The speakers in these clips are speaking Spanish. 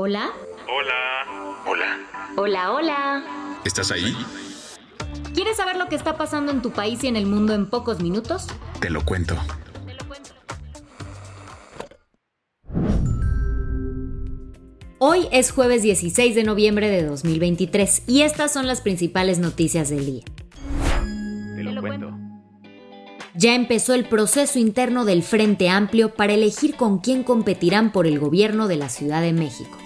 Hola. Hola. Hola. Hola, hola. ¿Estás ahí? ¿Quieres saber lo que está pasando en tu país y en el mundo en pocos minutos? Te lo cuento. Hoy es jueves 16 de noviembre de 2023 y estas son las principales noticias del día. Te lo cuento. Ya empezó el proceso interno del Frente Amplio para elegir con quién competirán por el gobierno de la Ciudad de México.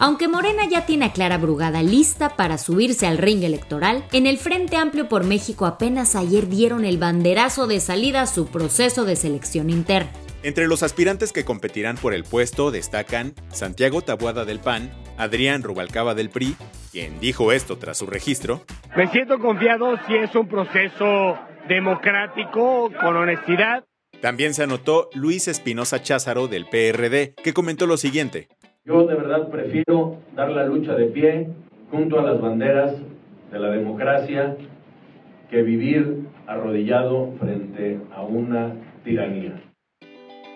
Aunque Morena ya tiene a Clara Brugada lista para subirse al ring electoral, en el Frente Amplio por México apenas ayer dieron el banderazo de salida a su proceso de selección interna. Entre los aspirantes que competirán por el puesto destacan Santiago Tabuada del PAN, Adrián Rubalcaba del PRI, quien dijo esto tras su registro. Me siento confiado si es un proceso democrático, con honestidad. También se anotó Luis Espinosa Cházaro del PRD, que comentó lo siguiente. Yo de verdad prefiero dar la lucha de pie junto a las banderas de la democracia que vivir arrodillado frente a una tiranía.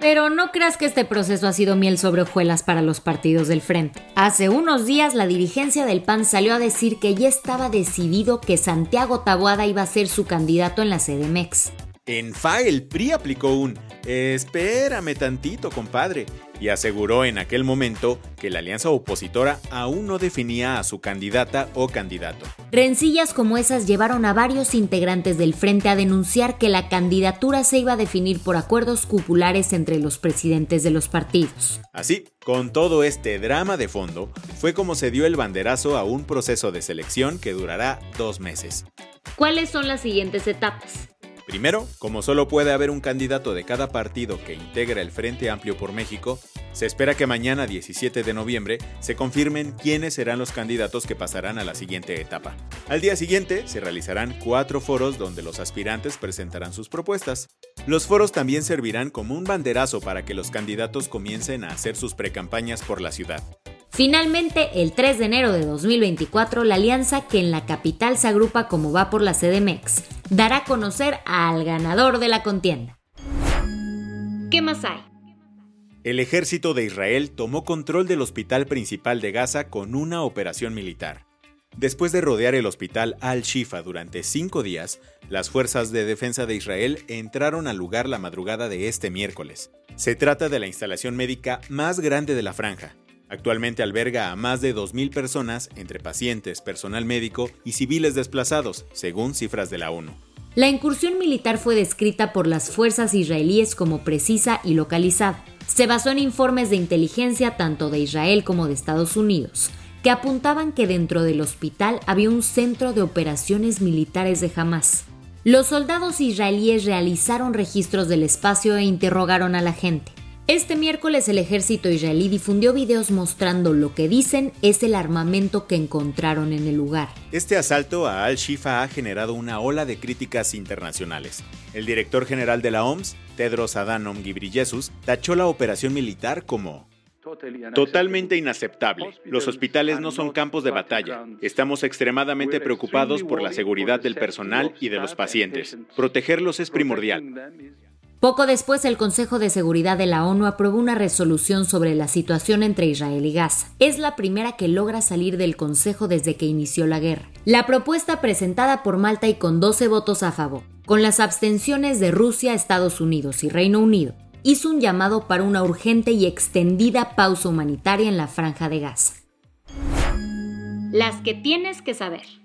Pero no creas que este proceso ha sido miel sobre hojuelas para los partidos del frente. Hace unos días la dirigencia del PAN salió a decir que ya estaba decidido que Santiago Taboada iba a ser su candidato en la CDMX. En FA el PRI aplicó un espérame tantito, compadre, y aseguró en aquel momento que la alianza opositora aún no definía a su candidata o candidato. Rencillas como esas llevaron a varios integrantes del frente a denunciar que la candidatura se iba a definir por acuerdos cupulares entre los presidentes de los partidos. Así, con todo este drama de fondo, fue como se dio el banderazo a un proceso de selección que durará dos meses. ¿Cuáles son las siguientes etapas? Primero, como solo puede haber un candidato de cada partido que integra el Frente Amplio por México, se espera que mañana 17 de noviembre se confirmen quiénes serán los candidatos que pasarán a la siguiente etapa. Al día siguiente se realizarán cuatro foros donde los aspirantes presentarán sus propuestas. Los foros también servirán como un banderazo para que los candidatos comiencen a hacer sus precampañas por la ciudad. Finalmente, el 3 de enero de 2024, la alianza que en la capital se agrupa como va por la CDMX dará a conocer al ganador de la contienda. ¿Qué más hay? El ejército de Israel tomó control del hospital principal de Gaza con una operación militar. Después de rodear el hospital Al-Shifa durante cinco días, las fuerzas de defensa de Israel entraron al lugar la madrugada de este miércoles. Se trata de la instalación médica más grande de la franja, Actualmente alberga a más de 2.000 personas entre pacientes, personal médico y civiles desplazados, según cifras de la ONU. La incursión militar fue descrita por las fuerzas israelíes como precisa y localizada. Se basó en informes de inteligencia tanto de Israel como de Estados Unidos, que apuntaban que dentro del hospital había un centro de operaciones militares de Hamas. Los soldados israelíes realizaron registros del espacio e interrogaron a la gente. Este miércoles el ejército israelí difundió videos mostrando lo que dicen es el armamento que encontraron en el lugar. Este asalto a Al-Shifa ha generado una ola de críticas internacionales. El director general de la OMS, Tedros Adhanom Ghebreyesus, tachó la operación militar como Totalmente inaceptable. Los hospitales no son campos de batalla. Estamos extremadamente preocupados por la seguridad del personal y de los pacientes. Protegerlos es primordial. Poco después, el Consejo de Seguridad de la ONU aprobó una resolución sobre la situación entre Israel y Gaza. Es la primera que logra salir del Consejo desde que inició la guerra. La propuesta presentada por Malta y con 12 votos a favor. con las abstenciones de Rusia, Estados Unidos y Reino Unido, hizo un llamado para una urgente y extendida pausa humanitaria en la franja de Gaza. Las que tienes que saber.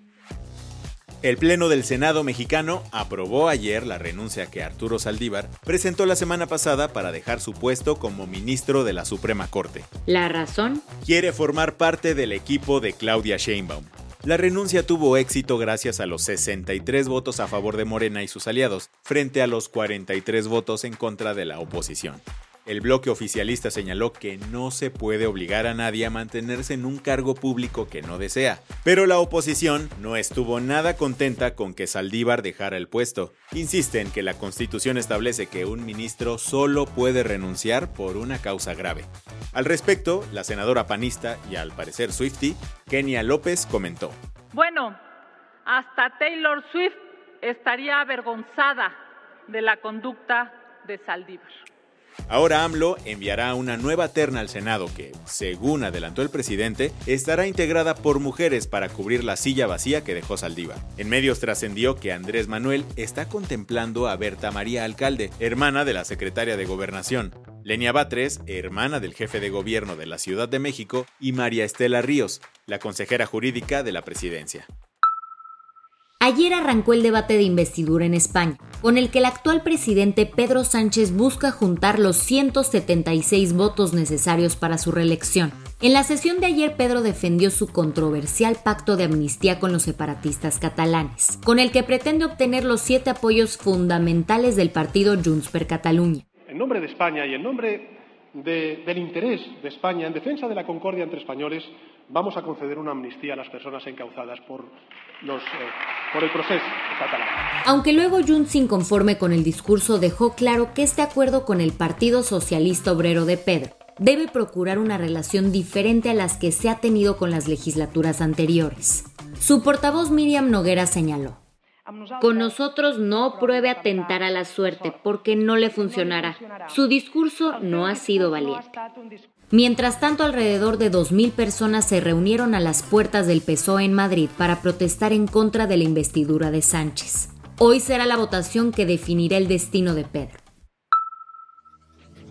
El Pleno del Senado mexicano aprobó ayer la renuncia que Arturo Saldívar presentó la semana pasada para dejar su puesto como ministro de la Suprema Corte. ¿La razón? Quiere formar parte del equipo de Claudia Sheinbaum. La renuncia tuvo éxito gracias a los 63 votos a favor de Morena y sus aliados, frente a los 43 votos en contra de la oposición. El bloque oficialista señaló que no se puede obligar a nadie a mantenerse en un cargo público que no desea, pero la oposición no estuvo nada contenta con que Saldívar dejara el puesto. Insisten que la Constitución establece que un ministro solo puede renunciar por una causa grave. Al respecto, la senadora panista y al parecer Swifty, Kenia López comentó. Bueno, hasta Taylor Swift estaría avergonzada de la conducta de Saldívar. Ahora AMLO enviará una nueva terna al Senado que, según adelantó el presidente, estará integrada por mujeres para cubrir la silla vacía que dejó Saldívar. En medios trascendió que Andrés Manuel está contemplando a Berta María Alcalde, hermana de la secretaria de Gobernación, Lenia Batres, hermana del jefe de gobierno de la Ciudad de México, y María Estela Ríos, la consejera jurídica de la presidencia. Ayer arrancó el debate de investidura en España, con el que el actual presidente Pedro Sánchez busca juntar los 176 votos necesarios para su reelección. En la sesión de ayer Pedro defendió su controversial pacto de amnistía con los separatistas catalanes, con el que pretende obtener los siete apoyos fundamentales del partido Junts per Catalunya. En nombre de España y en nombre del interés de España en defensa de la concordia entre españoles, vamos a conceder una amnistía a las personas encauzadas por, los, eh, por el proceso catalán. Aunque luego Junts, inconforme con el discurso, dejó claro que este acuerdo con el Partido Socialista Obrero de Pedro debe procurar una relación diferente a las que se ha tenido con las legislaturas anteriores. Su portavoz Miriam Noguera señaló. Con nosotros no pruebe a tentar a la suerte porque no le funcionará. Su discurso no ha sido valiente. Mientras tanto, alrededor de 2.000 personas se reunieron a las puertas del PSOE en Madrid para protestar en contra de la investidura de Sánchez. Hoy será la votación que definirá el destino de Pedro.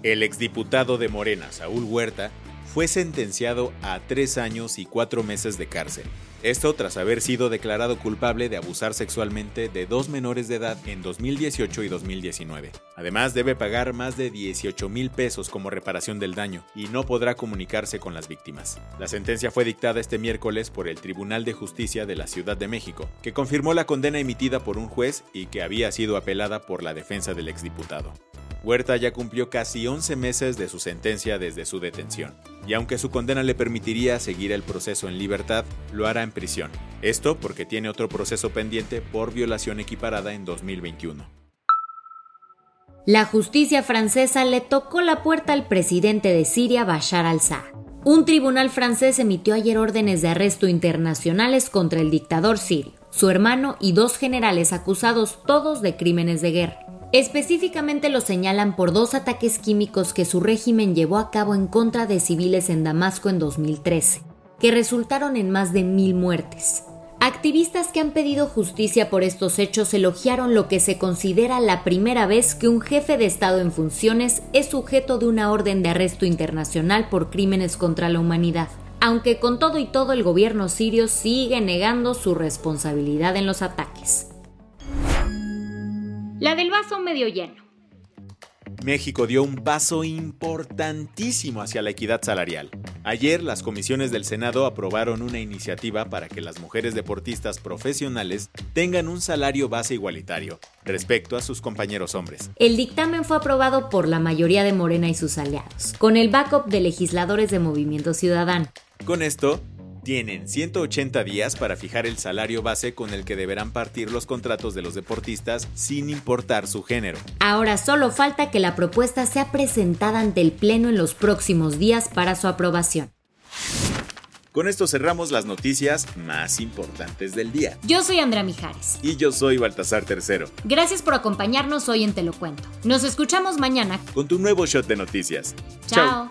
El exdiputado de Morena, Saúl Huerta, fue sentenciado a tres años y cuatro meses de cárcel. Esto tras haber sido declarado culpable de abusar sexualmente de dos menores de edad en 2018 y 2019. Además, debe pagar más de 18 mil pesos como reparación del daño y no podrá comunicarse con las víctimas. La sentencia fue dictada este miércoles por el Tribunal de Justicia de la Ciudad de México, que confirmó la condena emitida por un juez y que había sido apelada por la defensa del exdiputado. Huerta ya cumplió casi 11 meses de su sentencia desde su detención, y aunque su condena le permitiría seguir el proceso en libertad, lo hará en prisión. Esto porque tiene otro proceso pendiente por violación equiparada en 2021. La justicia francesa le tocó la puerta al presidente de Siria, Bashar al-Assad. Un tribunal francés emitió ayer órdenes de arresto internacionales contra el dictador sirio, su hermano y dos generales acusados todos de crímenes de guerra. Específicamente lo señalan por dos ataques químicos que su régimen llevó a cabo en contra de civiles en Damasco en 2013, que resultaron en más de mil muertes. Activistas que han pedido justicia por estos hechos elogiaron lo que se considera la primera vez que un jefe de Estado en funciones es sujeto de una orden de arresto internacional por crímenes contra la humanidad, aunque con todo y todo el gobierno sirio sigue negando su responsabilidad en los ataques. La del vaso medio lleno. México dio un paso importantísimo hacia la equidad salarial. Ayer las comisiones del Senado aprobaron una iniciativa para que las mujeres deportistas profesionales tengan un salario base igualitario respecto a sus compañeros hombres. El dictamen fue aprobado por la mayoría de Morena y sus aliados, con el backup de legisladores de Movimiento Ciudadano. Con esto, tienen 180 días para fijar el salario base con el que deberán partir los contratos de los deportistas sin importar su género. Ahora solo falta que la propuesta sea presentada ante el Pleno en los próximos días para su aprobación. Con esto cerramos las noticias más importantes del día. Yo soy Andrea Mijares. Y yo soy Baltasar Tercero. Gracias por acompañarnos hoy en Te lo Cuento. Nos escuchamos mañana con tu nuevo shot de noticias. Chao.